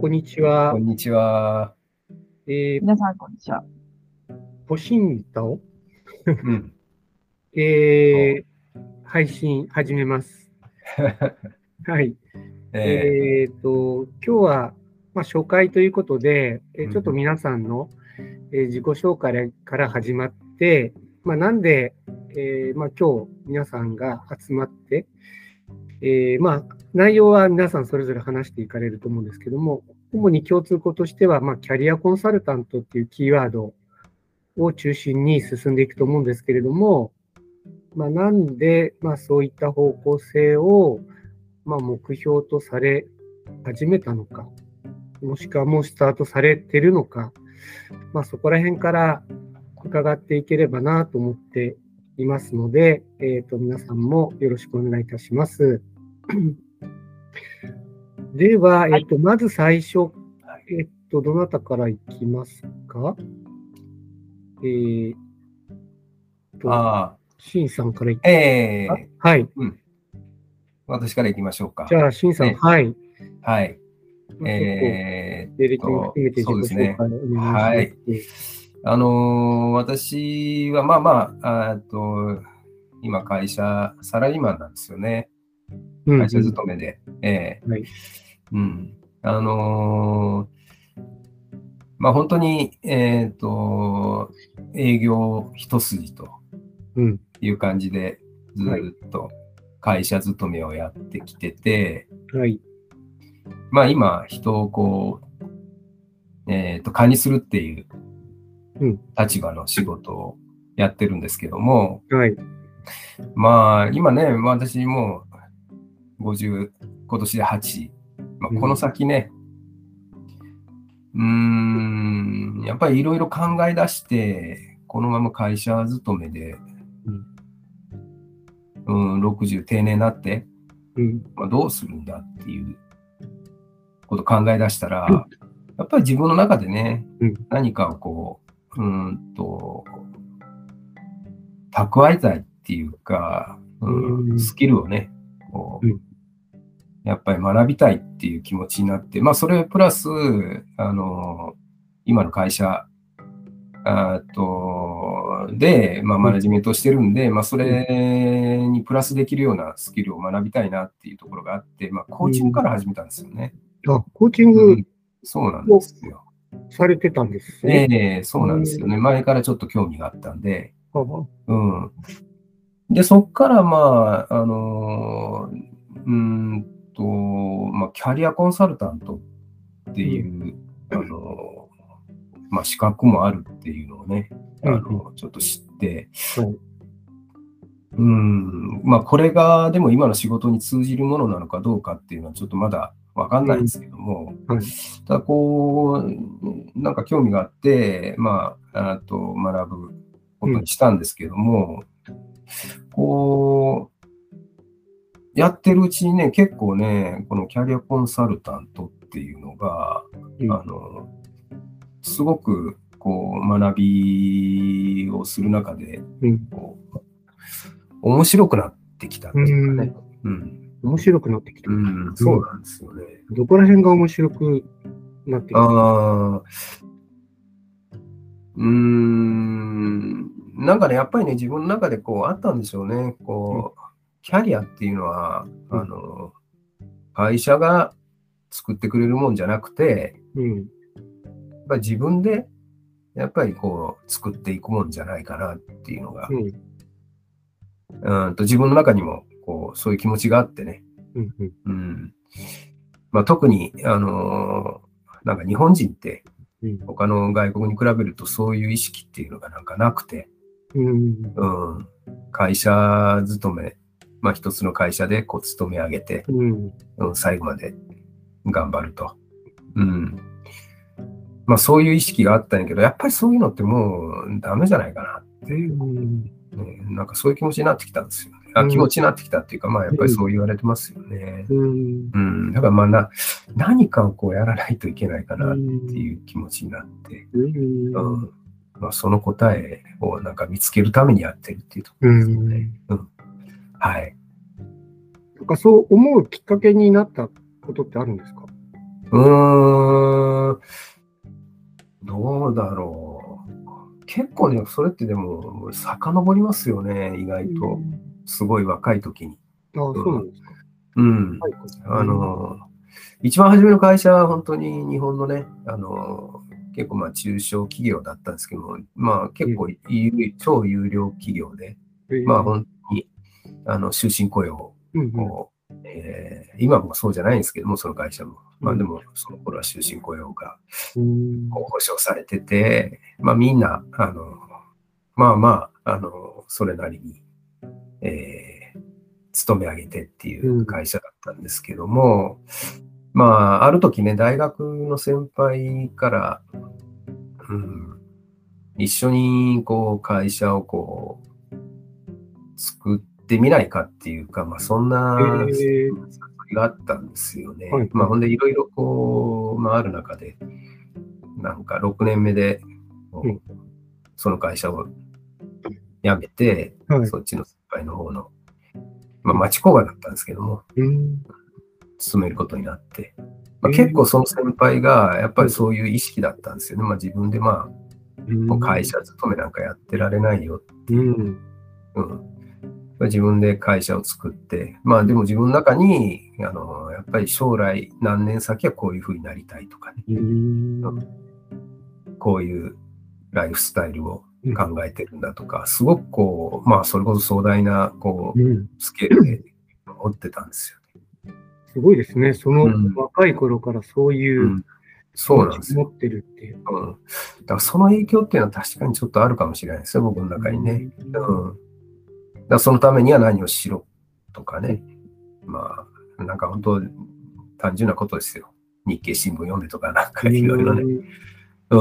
こんにちはこ。んにちは。えー、皆さん、こんにちは。ポシンタを、うん。えー、配信始めます。はい。ええっ、と、今日は、まあ、初回ということで、えーうんちょっと皆さんの、えー自己紹介から始まって、まあ、なんで、えーまあ、今日皆さんが集まって、えーまあ、内容は皆さんそれぞれ話していかれると思うんですけども、主に共通項としては、まあ、キャリアコンサルタントっていうキーワードを中心に進んでいくと思うんですけれども、まあ、なんで、まあ、そういった方向性を、まあ、目標とされ始めたのか、もしくはもうスタートされてるのか、まあ、そこら辺から伺っていければなと思っていますので、えっ、と、皆さんもよろしくお願いいたします。では、えっ、と、まず最初、えっ、と、どなたからいきますか？えー、と、あシンさんからいきあ、えあー、はい。私から行きましょうか。じゃあ、シンさん、ねはい。はい。まあえちょっと、履歴も含めて自己紹介をお願いします。はいー、あのー私はまあまあ、あーっと、今会社、サラリーマンなんですよね。うん会社勤めで。えはい。ーうん。あのーまあ本当に、えーっと、営業一筋とうん。いう感じで、ずーっと会社勤めをやってきてて、はい。まあ今、人をこう、えっ、と、管理するっていううん立場の仕事をやってるんですけども、はい。まあ今ね、まあ私もう50、今年で8、まあ、この先ね、うーん、やっぱりいろいろ考え出して、このまま会社勤めで、うん、60定年になって、うん。まあ、どうするんだっていうことを考え出したら、やっぱり自分の中でね、うん。何かをこう、うーんと、蓄えたいっていうか、うんうん。スキルをね、こううんやっぱり学びたいっていう気持ちになって、まあそれプラス、あの、今の会社、あーとで、まあ、マネジメントをしてるんで、まあ、それにプラスできるようなスキルを学びたいなっていうところがあって、まあ、コーチングから始めたんですよね。あ、コーチンうグんそうなんですよ。されてたんですえね。えそうなんですよね。前からちょっと興味があったんで、あうん。で、そっから、まあ、あのーうーんと、まあ、キャリアコンサルタントっていう、あのーまあ、資格もあるっていうのをね、あうん。の、ちょっと知って、はい。うん、まあ、これが、でも今の仕事に通じるものなのかどうかっていうのはちょっとまだわかんないんですけども、はい。ただこう、なんか興味があって、まあ、あと学ぶことにしたんですけども、こう、やってるうちにね、結構ね、このキャリアコンサルタントっていうのが、うんあの、すごく、こう、学びをする中で、うん。こう、面白くなってきたっていうかね。うん。面白くなってきた。うん、そうなんですよね。どこら辺が面白くなってきた？ああ、うーん、なんかね、やっぱりね、自分の中でこうあったんでしょうね。こう、キャリアっていうのは、うんあの、会社が作ってくれるもんじゃなくて、うん。やっぱり自分で、やっぱりこう、作っていくもんじゃないかなっていうのが、うん。うんと自分の中にも、こう、そういう気持ちがあってね。うん。うん。うん。まあ、特に、あのなんか日本人って、うん。他の外国に比べるとそういう意識っていうのがなんかなくて、うん。うん、会社勤め、まあ一つの会社でこう勤め上げて、うん。うん、最後まで頑張ると。うん。まあそういう意識があったんやけど、やっぱりそういうのってもうダメじゃないかなっていう、うん。ね、なんかそういう気持ちになってきたんですよね。あ気持ちになってきたっていうか、まあやっぱりそう言われてますよね。うん。うん。だからまあな、何かをこうやらないといけないかなっていう気持ちになって、うん。うんまあ、その答えをなんか見つけるためにやってるっていうところですよね。はい。なんかそう思うきっかけになったことってあるんですか？うーん、どうだろう。結構ね、それってでも、遡りますよね、意外と。すごい若い時に。ああ、そうなんですか。うん。はいあの、一番初めの会社は本当に日本のね、あの、結構まあ中小企業だったんですけども、まあ結構有超有料企業で、まあ本当に、あの、終身雇用うんうん。を、えー今もそうじゃないんですけども、その会社も。まあでも、その頃は終身雇用がうん。こう保障されてて、まあみんな、あの、まあまあ、あの、それなりに、えー勤め上げてっていう会社だったんですけども、まあ、ある時ね、大学の先輩から、うん、一緒にこう会社をこう、作ってみないかっていうか、まあそんな、があったんですよね。はいまあほんでいろいろこう、まあある中で、なんか6年目で、その会社を辞めて、はい。そっちの先輩の方の、まあ町工場だったんですけども、うめることになって、まあ、えー結構その先輩がやっぱりそういう意識だったんですよね。まあ自分でまあ、もう会社勤めなんかやってられないよ。うん。うん。まあ自分で会社を作って、まあでも自分の中に、あの、やっぱり将来何年先はこういうふうになりたいとかね、うん。こういうライフスタイルを考えてるんだとか、すごくこう、まあそれこそ壮大な、こう、うんスケールで持ってたんですよね。すごいですね。そのうん若い頃からそういううんそうなんですよ。持ってるっていう。うん。だからその影響っていうのは確かにちょっとあるかもしれないですよ、僕の中にね。うん。だそのためには何をしろとかね。まあ、なんか本当、単純なことですよ。日経新聞読んでとか、なんかいろいろね。うん。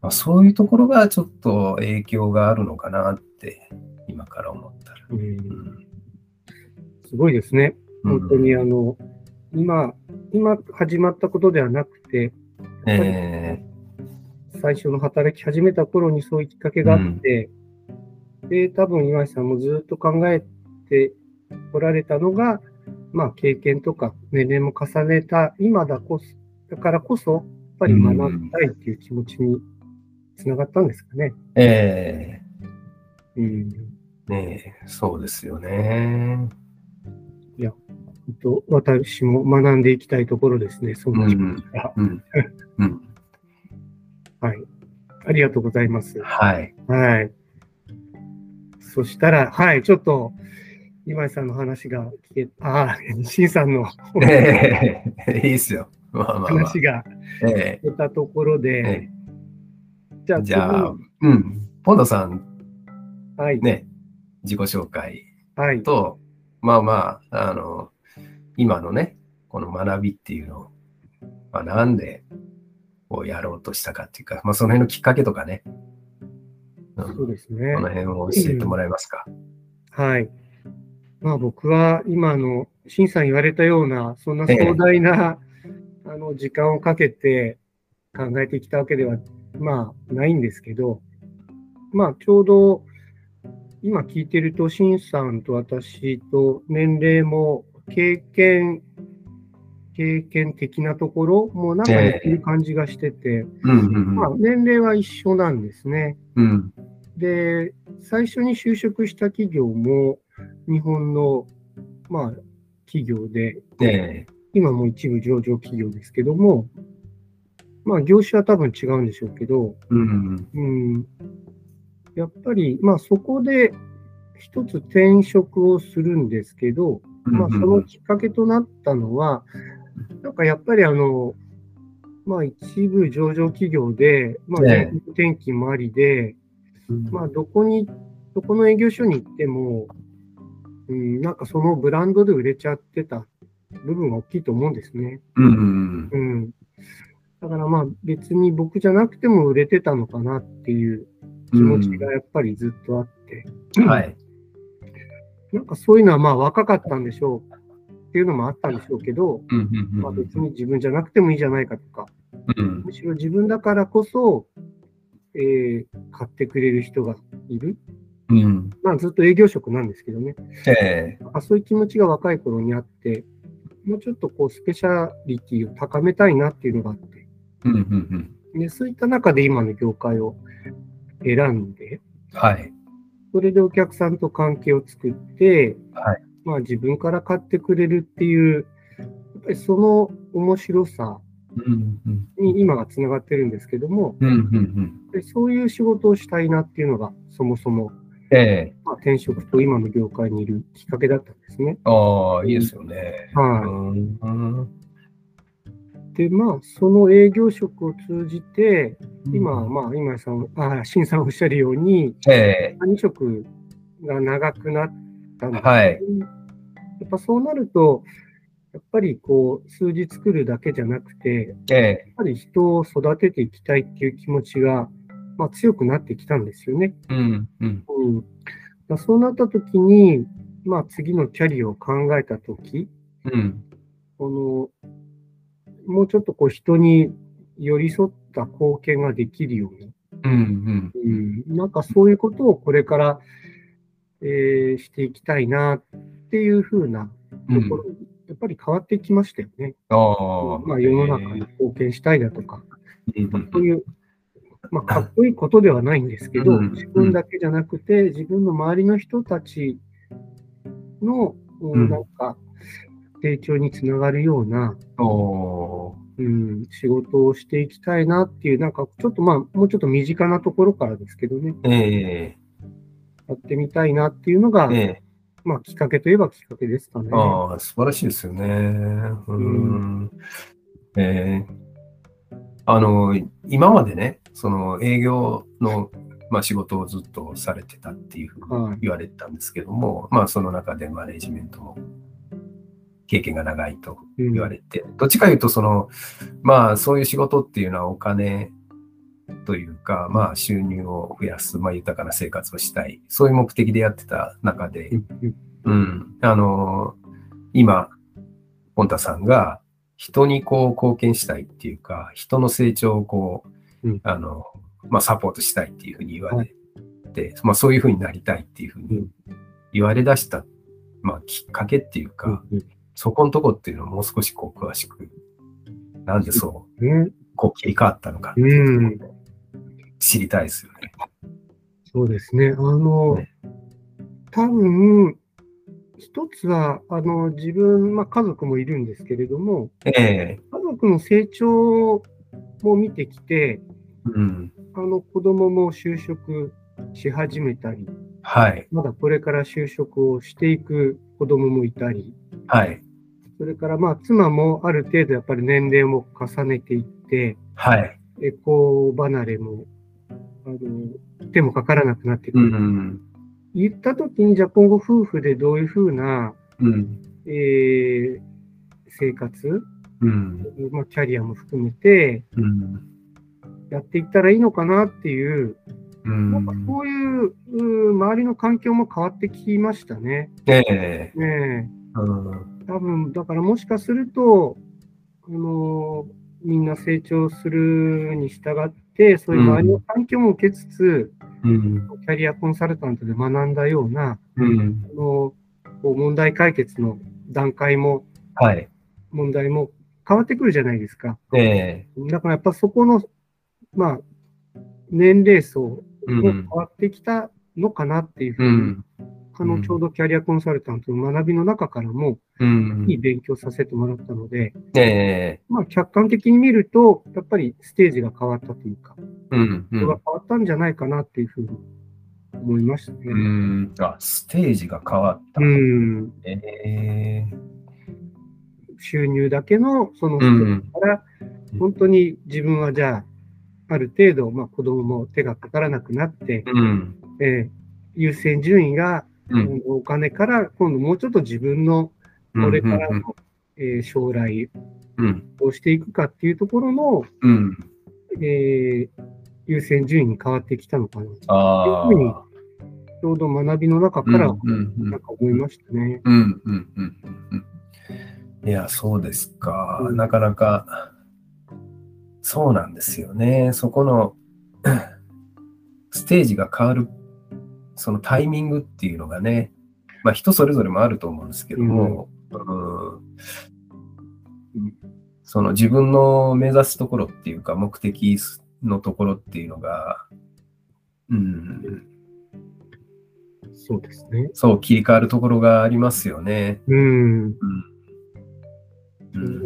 まあ、そういうところがちょっと影響があるのかなって、今から思ったら。うんうんすごいですね。うん本当にあの、今、今始まったことではなくて、え最初の働き始めた頃にそういうきっかけがあって、で、多分岩井さんもずっと考えておられたのが、まあ経験とか年齢も重ねた今だこそ、だからこそ、やっぱり学びたいっていう気持ちにつながったんですかね。ー、えうん。ー、ねえそうですよね。本当私も学んでいきたいところですね、その気持ちが。うん。うん。はい。ありがとうございます。はい。はい。そしたら、はい、ちょっと、今井さんの話が聞け、ああ、新さんのええいいっすよ。まあまあ、まあ。話がえ出たところえで、えじゃあえじゃあ、うん。ポンドさん、次、はい、ね、自己紹介はい、と、まあまあ、あの、今のね、この学びっていうのを、まあ、なんで、こうやろうとしたかっていうか、まあ、その辺のきっかけとかね、うんそうですねこ。の辺を教えてもらえますか？はい。まあ僕は今の、新さん言われたような、そんな壮大な、あの、時間をかけて考えてきたわけでは、まあ、ないんですけど、まあ、ちょうど、今聞いてると、新さんと私と年齢も経験、経験的なところもなんか似てる感じがしてて、うんうんまあ、年齢は一緒なんですね。うん。で、最初に就職した企業も日本の、まあ、企業で、え今も一部上場企業ですけども、まあ、業種は多分違うんでしょうけど、えうん。うん、やっぱり、まあ、そこで一つ転職をするんですけど、まあ、そのきっかけとなったのは、なんかやっぱりあの、まあ、一部上場企業で、まあ、ええ。転勤もありで、まあ、どこに、どこの営業所に行っても、うん、なんかそのブランドで売れちゃってた部分が大きいと思うんですね。うん。だからまあ別に僕じゃなくても売れてたのかなっていう気持ちがやっぱりずっとあって、うん。はい。なんかそういうのはまあ若かったんでしょうっていうのもあったんでしょうけど、まあ別に自分じゃなくてもいいじゃないかとか、うんむしろ自分だからこそ、えー買ってくれる人がいる。うん。ままあずっと営業職なんですけどね。ええあそういう気持ちが若い頃にあって、もうちょっとこうスペシャリティを高めたいなっていうのがあって、うんうんうん。でそういった中で今の業界を選んで、はい。それでお客さんと関係を作って、はいまあ自分から買ってくれるっていう、やっぱりその面白さ。に今がつながってるんですけども、うんうんうん。でそういう仕事をしたいなっていうのがそもそも、ええまあ、転職と今の業界にいるきっかけだったんですね。ああ、いいですよね。はい。で、まあ、その営業職を通じて、今、まあ、今井さん、あ、新さんおっしゃるように、ええ管理職が長くなったんですねはい。やっぱそうなると、やっぱりこう、数字作るだけじゃなくて、ええやっぱり人を育てていきたいっていう気持ちが、まあ、強くなってきたんですよね。うんうん。うん、そうなった時に、まあ、次のキャリアを考えた時、うん。このもうちょっとこう人に寄り添った貢献ができるように、うんうん、なんかそういうことをこれから、えーしていきたいなっていうふうなうん。うんところ、やっぱり変わってきましたよね。ああ。まあ、世の中に貢献したいだとか、そういう、まあ、かっこいいことではないんですけど、うん自分だけじゃなくて、自分の周りの人たちの、うん。なんか、成長につながるような、うん、仕事をしていきたいなっていう、なんかちょっとまあ、もうちょっと身近なところからですけどね、え。やってみたいなっていうのが、ええまあ、きっかけといえばきっかけですかねえ。ああ、素晴らしいですよね。うん。ええあの、今までね、その営業の、まあ、仕事をずっとされてたっていうふうはいに言われてたんですけども、まあ、その中でマネジメントも経験が長いとうん言われて、どっちかいうと、その、まあ、そういう仕事っていうのはお金というか、まあ、収入を増やす、まあ、豊かな生活をしたい、そういう目的でやってた中で。う、んうん。うん、あの、今、ポンタさんが人にこう貢献したいっていうか、人の成長をこう、うん。あの、まあ、サポートしたいっていうふうに言わはれて、まあ、そういうふうになりたいっていうふうにうん。言われ出した、まあ、きっかけっていうか、うんそこのとこっていうのをもう少しこう詳しく、なんでそう、こう切り替わったのかっていうところを知りたいですよね。そうですね。あの、ね多分、一つは、あの、自分、まあ、家族もいるんですけれども、ええ家族の成長も見てきて、うん。あの、子供も就職し始めたり、はい。まだこれから就職をしていく子供もいたり、はい。それからまあ妻もある程度やっぱり年齢も重ねていって、はい。エコー離れも、あの、手もかからなくなってくうる。ん。言ったときに、じゃあ今後夫婦でどういうふうな、うん。えー生活、うん。まあ、キャリアも含めてうん。やっていったらいいのかなっていう、うんなんかそういうう周りの環境も変わってきましたね。ええねうん。え多分、だからもしかすると、あのみんな成長するに従って、そういう周りの環境も受けつつ、うん。キャリアコンサルタントで学んだような、うん。あの問題解決の段階も、はい。問題も変わってくるじゃないですか。ええだからやっぱそこの、まあ、年齢層もうん変わってきたのかなっていうふううに、ん。あの、ちょうどキャリアコンサルタントの学びの中からも、うんいい勉強させてもらったので、ええまあ、客観的に見ると、やっぱりステージが変わったというか、うん。う人がん。変わったんじゃないかなっていうふうに思いましたね。うん。あ、ステージが変わった。うん。ええ収入だけのそのステうんージから、本当に自分はじゃあ、ある程度、まあ、子供も手がかからなくなって、うん。えー優先順位が、うん。お金から今度もうちょっと自分のうん。これからの、えー将来うん。どうしていくかっていうところの、うん。えー優先順位に変わってきたのかな。ああ。っていうふうにちょうど学びの中から、なんか思いましたね。うんうんうんうんうん。いや、そうですか。うんなかなか、そうなんですよね。そこの、ステージが変わる、そのタイミングっていうのがね、まあ人それぞれもあると思うんですけども、うんその自分の目指すところっていうか、目的のところっていうのが、うん、そうですね。そう、切り替わるところがありますよね。うん。うん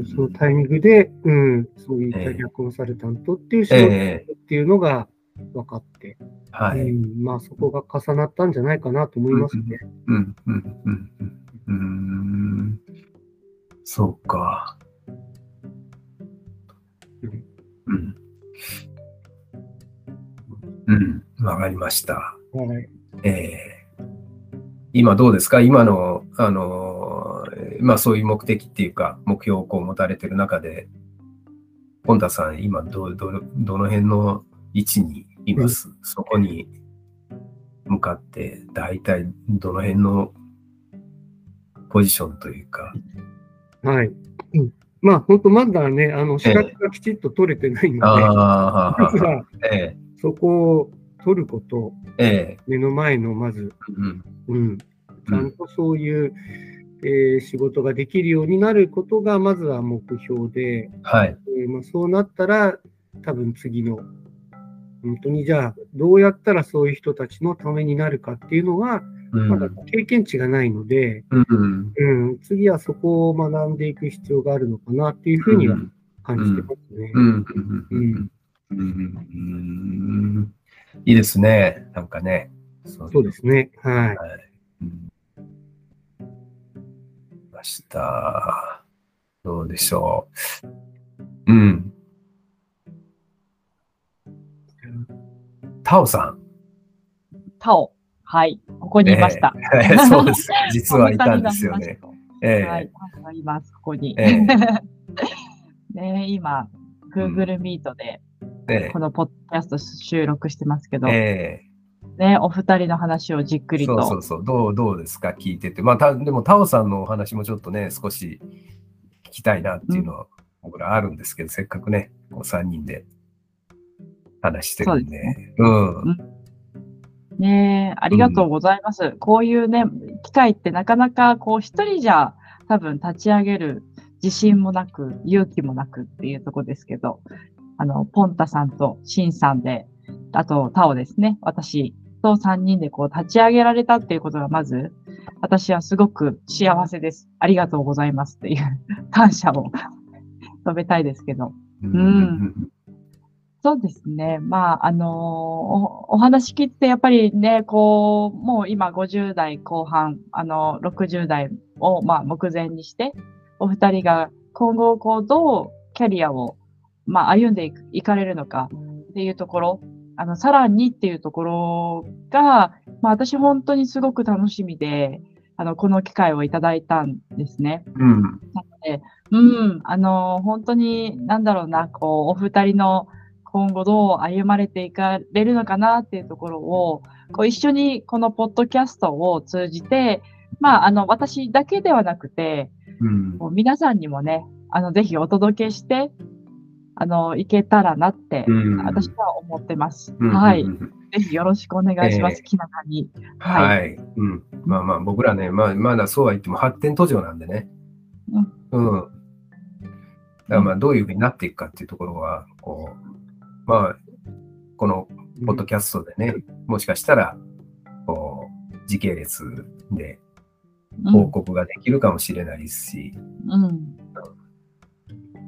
そのタイミングで、うん、そういったええ逆コンサルタントっていう仕事ええっていうのが分かって、はい。うん、まあそこが重なったんじゃないかなと思いますね。うん、うん、うん、うん。うーん。そうか。うん。うん、わかりました。はい。ええ今どうですか今の、あの、えーまあそういう目的っていうか、目標をこう持たれてる中で、本田さん、今ど、ど、どの辺の位置にいます、そこに向かって、大体どの辺のポジションというか、はい。うん、まあ本当まだね、あの資格がきちっと取れてないので、まずはははえそこを取ること、ええ。目の前のまず、えうん、うん、ちゃんとそういう、えー仕事ができるようになることがまずは目標で、はい。えーまあ、そうなったら多分次の、本当にじゃあどうやったらそういう人たちのためになるかっていうのは、うんまだ経験値がないので、うん、うん、次はそこを学んでいく必要があるのかなっていうふうには感じてますね。いいですね。なんかね。そそうですね。はい。はい。うんました。どうでしょう。うん。タオさん。タオ。はい。ここにいました。ええ そうです。実はいたんですよね。ええはい。います、ここに。ええ ね今、Google Meet でえこのポッドキャスト収録してますけど、ええね、お二人の話をじっくりと。そうそうそう。どう、どうですか？聞いてて。まあ、たでも、タオさんのお話もちょっとね、少し聞きたいなっていうのは、僕らあるんですけど、せっかくね、こう3人で話してるんで。そうん。ねえありがとうございます。こういうね、機会ってなかなかこう一人じゃ多分立ち上げる自信もなく、勇気もなくっていうとこですけど、あの、ポンタさんとシンさんで、あとタオですね、私と3人でこう立ち上げられたっていうことがまず、私はすごく幸せです。ありがとうございますっていう 感謝を 述べたいですけど。うんそうですね。まあ、あのーお、お話聞いて、やっぱりね、こう、もう今50代後半、あの、60代を、まあ、目前にして、お二人が今後、こう、どうキャリアを、まあ、歩んでいかれるのかっていうところ、あの、さらにっていうところが、まあ、私本当にすごく楽しみで、あの、この機会をいただいたんですね。うん。うん、あの、本当に、なんだろうな、こう、お二人の今後どう歩まれていかれるのかなっていうところを、こう、一緒にこのポッドキャストを通じて、まあ、あの、私だけではなくて、うん。こう皆さんにもね、あの、ぜひお届けして、あの、いけたらなって、うん私は思ってます。うんはい。うんぜひよろしくお願いします。ええ気長に。はい。うん。まあまあ、僕らね、まあ、まだそうは言っても発展途上なんでね。うん。だからまあ、どういうふうになっていくかっていうところは、こう、まあ、このポッドキャストでね、もしかしたら、こう、時系列でうん報告ができるかもしれないですし、うん。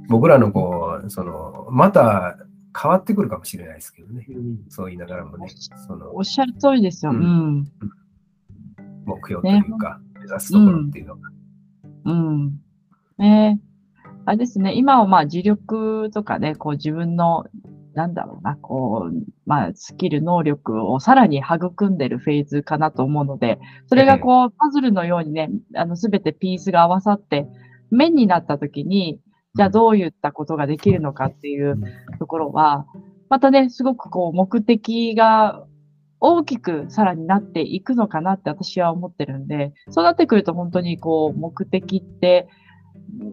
僕らのこう、その、また変わってくるかもしれないですけどね。うんそう言いながらもね、そのおっしゃる通りですよ。ううんん。目標というか、目指すところっていうのが。うん。ねあれですね、今はまあ自力とかね、こう自分の、なんだろうな、こう、まあスキル、能力をさらに育んでるフェーズかなと思うので、それがこう、パズルのようにね、あの、すべてピースが合わさって、面になった時に、じゃあどういったことができるのかっていうところは、またね、すごくこう、目的が大きくさらになっていくのかなって私は思ってるんで、そうなってくると本当にこう、目的って、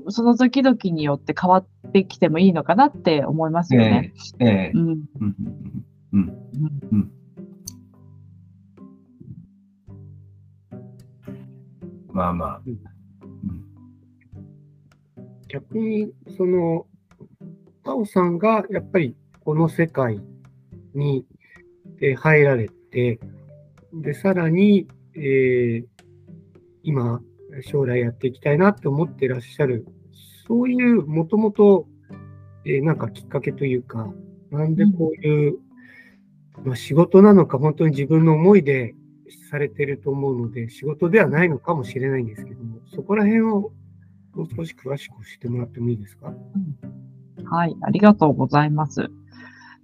その時々によって変わってきてもいいのかなって思いますよね。ええうん。うんうんうんうんまあまあ。逆に、その、カオさんがやっぱりこの世界にえー入られて、で、さらに、えー今、将来やっていきたいなって思ってらっしゃる、そういうもともと、えーなんかきっかけというか、なんでこういう、まあ、仕事なのか、本当に自分の思いでされてると思うので、仕事ではないのかもしれないんですけども、そこら辺をもう少し詳しく教えてもらってもいいですか？はい、ありがとうございます。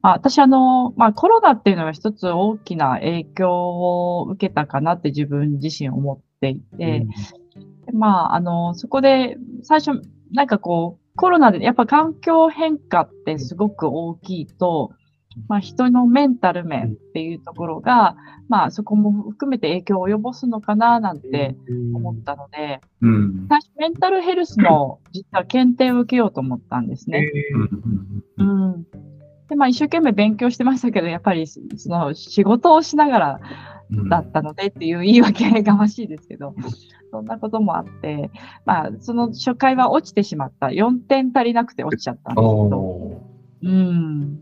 まあ、私、あの、まあ、コロナっていうのは一つ大きな影響を受けたかなって自分自身思っていて、でまあ、あの、そこで最初、なんかこう、コロナでやっぱ環境変化ってすごく大きいと、まあ、人のメンタル面っていうところが、まあ、そこも含めて影響を及ぼすのかななんて思ったので、うん。最初メンタルヘルスの実は検定を受けようと思ったんですね。うん。うん。で、まあ一生懸命勉強してましたけど、やっぱりその仕事をしながらうんだったのでっていう言い訳がましいですけど、そんなこともあって、まあその初回は落ちてしまった。4点足りなくて落ちちゃったんですけど。おうん。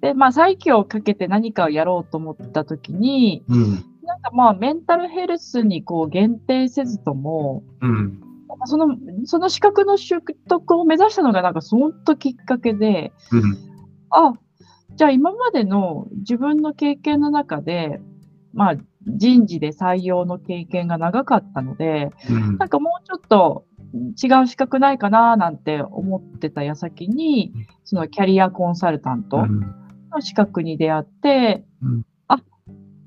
で、まあ再起をかけて何かをやろうと思った時に、ーうん。なんかまあメンタルヘルスにこう限定せずとも、うん。その、その資格の習得を目指したのがなんかその時きっかけで、うん。あ、じゃあ今までの自分の経験の中で、まあ人事で採用の経験が長かったので、うんなんかもうちょっと違う資格ないかななんて思ってた矢先に、そのキャリアコンサルタントうんの資格に出会って、うんあ、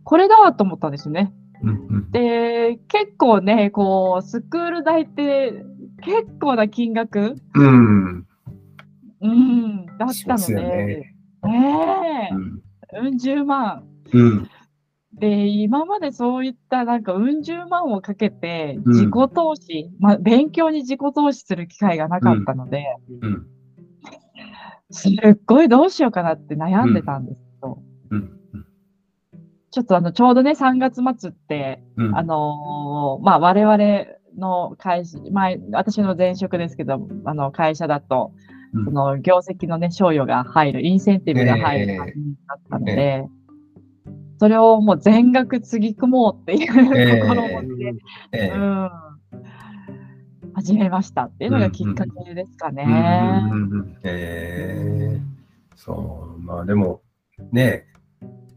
これだと思ったんですよね。うんで、結構ね、こう、スクール代って結構な金額、うん。うん、だっしたので、ね。ねえう、ん。うん、十万。うん。で、今までそういったなんかうん十万をかけてうん自己投資、まあ勉強に自己投資する機会がなかったので、うん。すっごいどうしようかなって悩んでたんですけど、うん。ちょっとあの、ちょうどね、3月末って、うん。あのーまあ我々の会社、前、私の前職ですけど、あの会社だと、うんその業績のね、賞与が入る、インセンティブが入るええ感じだったので、それをもう全額つぎ込もうっていうええところを持って、ええうん、始めましたっていうのがきっかけですかね。うんうんうんええ。そう、まあでも、ね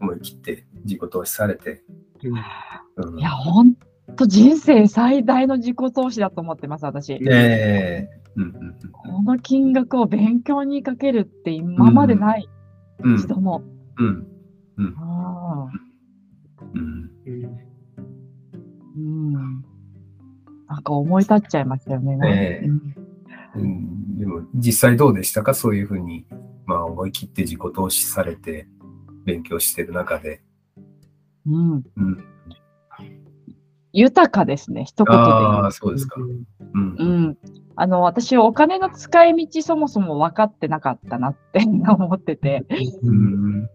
思い切って自己投資されて、うん。いや、ほんと人生最大の自己投資だと思ってます、私。ええうんうんこの金額を勉強にかけるって今までない、うん。一度も。うん。うん。うんうんなんか思い立っちゃいましたよね。ええうんうんでも実際どうでしたか？そういうふうに、まあ、思い切って自己投資されて勉強してる中で。うんうん、豊かですね、一言で言うああ、そうですか。うんう。ん。あの、私、お金の使い道そもそも分かってなかったなって 思ってて。うん。うん。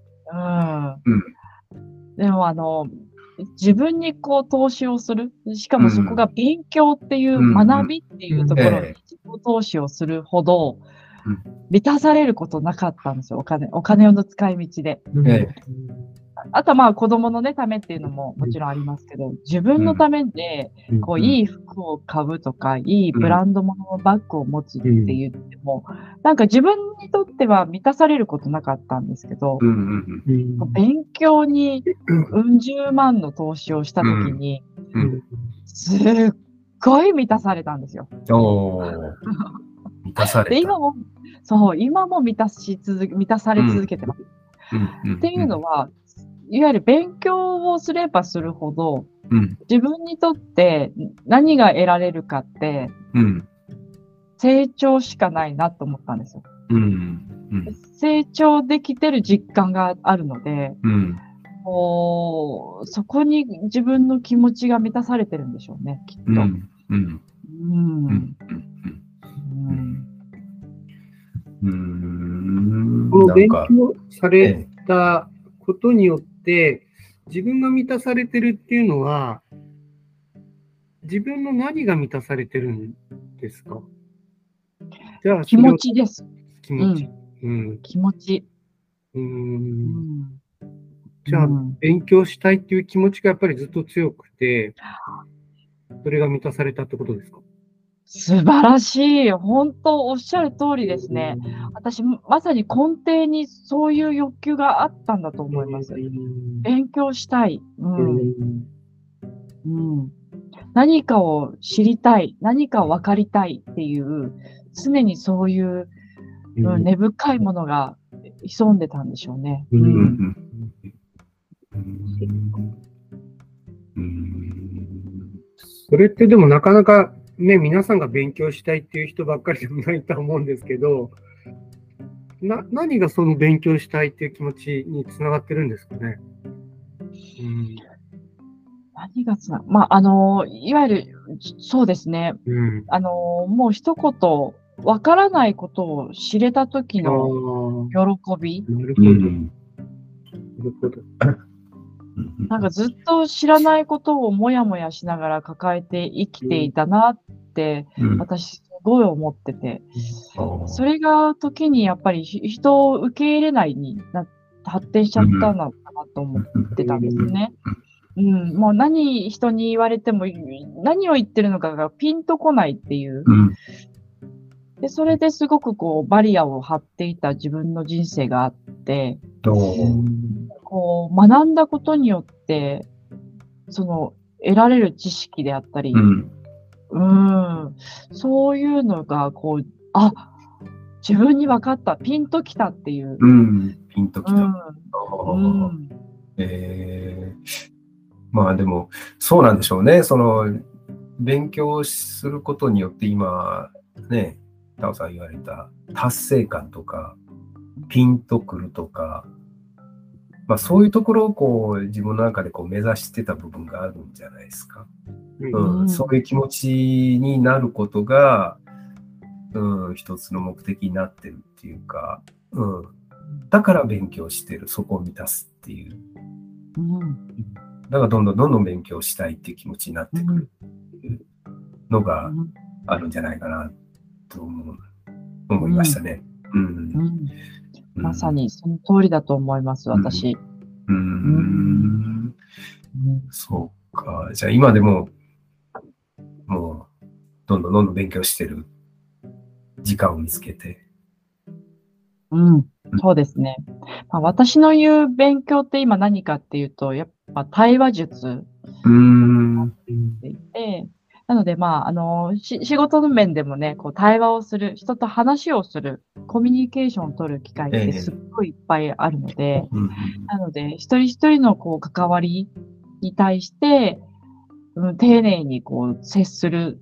でも、あの、自分にこう投資をする。しかもそこが勉強っていううん学びっていうところにええ自己投資をするほどうん満たされることなかったんですよ。お金、お金の使い道で。えあとはまあ子供のね、ためっていうのももちろんありますけど、自分のためで、こう、いい服を買うとか、いいブランド物のバッグを持つって言っても、なんか自分にとっては満たされることなかったんですけど、勉強にうん十万の投資をしたときに、うん。すっごい満たされたんですよ。満たされた。で、今も、そう、今も満たし続け、満たされ続けてます。っていうのは、いわゆる勉強をすればするほど、うん。自分にとって何が得られるかって、うん。成長しかないなと思ったんですよ。うん。うん。成長できてる実感があるので、うん。もう、そこに自分の気持ちが満たされてるんでしょうね、きっと。うん。うん。うん。うん。うん。うん。うん。この勉強さえれえたことによって、自分が満たされてるっていうのは、自分の何が満たされてるんですか？じゃあ、気持ちです。気持ち。うん。気持ち。う。うんんじゃあうん勉強したいっていう気持ちがやっぱりずっと強くて、それが満たされたってことですか？素晴らしい。本当、おっしゃる通りですね。。私、まさに根底にそういう欲求があったんだと思います。うん勉強したい。ううんん。うん。何かを知りたい。何かを分かりたいっていう、常にそういう、うん、根深いものが潜んでたんでしょうね。うんうんそれってでもなかなかね、皆さんが勉強したいっていう人ばっかりでもないとは思うんですけど、な、何がその勉強したいっていう気持ちにつながってるんですかね？うん。何がつな、まあ、あの、いわゆる、そうですね。うん。あの、もう一言、わからないことを知れた時ああのー、喜び。うなるほど。なんるほど。なんかずっと知らないことをもやもやしながら抱えて生きていたなって、うん。私すごい思ってて、あそれが時にやっぱりひ人を受け入れないにな発展しちゃったのかなと思ってたんですね。うん、もう何人に言われても何を言ってるのかがピンとこないっていう。うん。で、それですごくこうバリアを張っていた自分の人生があって、とこう学んだことによって、その得られる知識であったり、うんうん、そういうのがこう、あ、自分に分かった、ピンときたっていう。うんピンときた。うん、えーまあでも、そうなんでしょうね。その、勉強することによって今、ね、タオさん言われた達成感とか、ピンとくるとか、まあそういうところをこう自分の中でこう目指してた部分があるんじゃないですか。うんうん、そういう気持ちになることが、うん、一つの目的になってるっていうか、うん、だから勉強してる、そこを満たすっていう。うん、だからどんどんどんどん勉強したいっていう気持ちになってくるっていうのがあるんじゃないかなと思う思いましたね。うん。うんうんまさ。にその通りだと思います、私。うーん。うんそうか。じゃあ今でも、もう、どんどんどんどん勉強してる時間を見つけて。うん、そうですね。まあ、私の言う勉強って今何かっていうと、やっぱ対話術うーん。うんていて、なので、まあ、あの、し仕事の面でもね、こう、対話をする、人と話をする、コミュニケーションを取る機会っええ。てすっごいいっぱいあるので、うんなので、一人一人のこう、関わりに対して、うん、丁寧にこう、接する、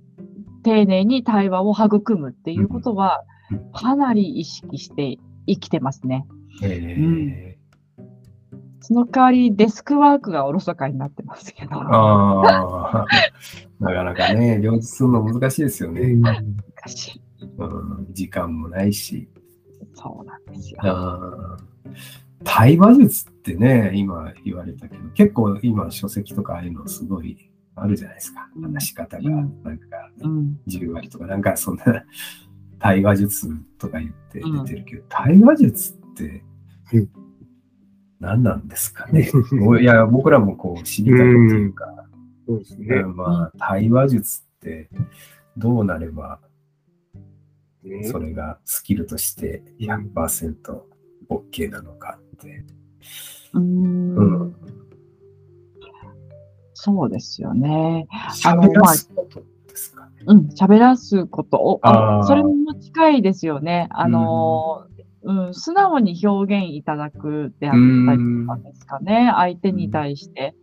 丁寧に対話を育むっていうことはうん、かなり意識して生きてますね。えその代わり、デスクワークがおろそかになってますけど。ー、ああ、なかなかね、両立するの難しいですよね。難しいうん、時間もないし。そうなんですよ。対話術ってね、今言われたけど、結構今書籍とかああいうのすごいあるじゃないですか。うん話し方が、うんなんかうん。10割とか、なんかそんな 対話術とか言ってうん出てるけど、対話術ってうん何なんですかね。いや、僕らもこう知りたいっていうか、そうですね。うんまあ、対話術ってどうなればねそれがスキルとして 100%OK、OK なのかって。うーんうんそうですよね。あらすことですかね。うん、喋らすことを、それも近いですよね。あの、うん、素直に表現いただくであったりとかですかね。相手に対して。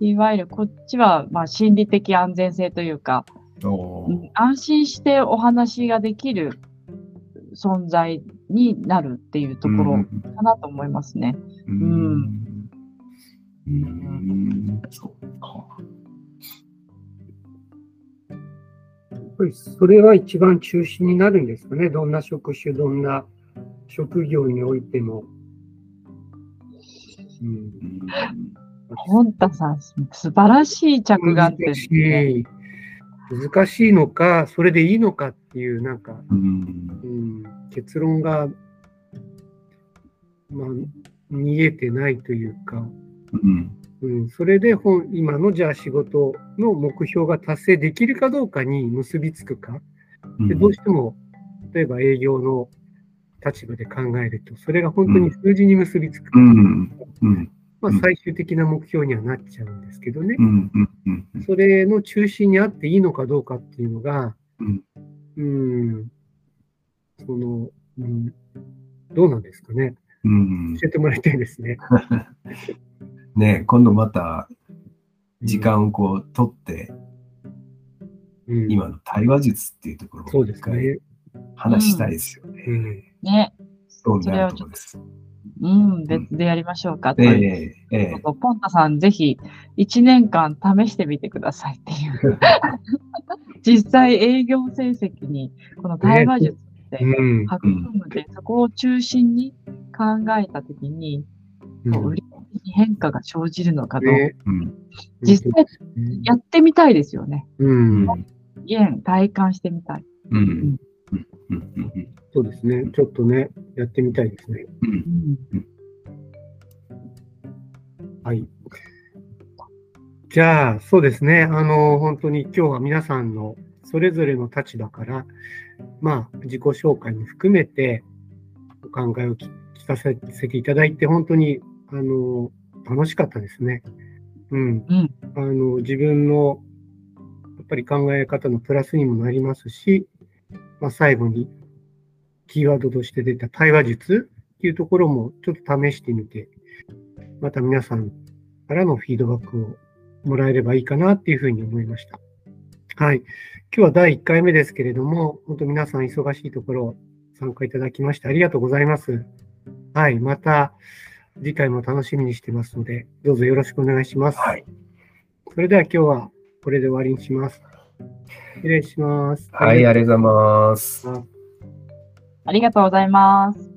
いわゆるこっちは、まあ、心理的安全性というか、おうん安心してお話ができる存在になるっていうところかなと思いますね。うん。うん。うん。そうか。やっぱりそれが一番中心になるん。ですかね。どん。な職種、どん。な職業においても。うん、うん本田さん、素晴らしい着眼点難しい。難しいのか、それでいいのかっていう、なんか、うんうん、結論がまあ、見えてないというか、うん。うん、それで本今のじゃあ仕事の目標が達成できるかどうかに結びつくか。うんでどうしても、例えば営業の立場で考えると、それが本当に数字に結びつく。まあうん、最終的な目標にはなっちゃうんですけどね。それの中心にあっていいのかどうかっていうのが、うんうん、その、うん、どうなんですかね。うん。教えてもらいたいですね。ね今度また時間をこう取って、うん、今の対話術っていうところそうを一回ですね。話したいですよね。うん、ね。興味あるところです。うん、別でやりましょうかと。えいうえ。ええことポンタさん、ぜひ1年間試してみてくださいっていう。実際営業成績にこの対話術ってうん。育むで、そこを中心に考えたときに、うん。売り上げに変化が生じるのかどうか、ね。うん。実際やってみたいですよね。うん、現体感してみたい。うん。そうですね。ちょっとね、やってみたいですね。うん。うんはい。じゃあ、そうですね。あの、本当に今日は皆さんのそれぞれの立場から、まあ、自己紹介も含めて、お考えを聞聞かせていただいて、本当に、あの、楽しかったですね。うん。うんあの、自分の、やっぱり考え方のプラスにもなりますし、まあ、最後に、キーワードとして出た対話術っていうところもちょっと試してみて、また皆さんからのフィードバックをもらえればいいかなっていうふうに思いました。はい。今日は第1回目ですけれども、本当皆さん忙しいところ参加いただきましてありがとうございます。はい。また次回も楽しみにしてますので、どうぞよろしくお願いします。はい。それでは今日はこれで終わりにします。失礼します。はい、ありがとうございます。ます。ありがとうございます。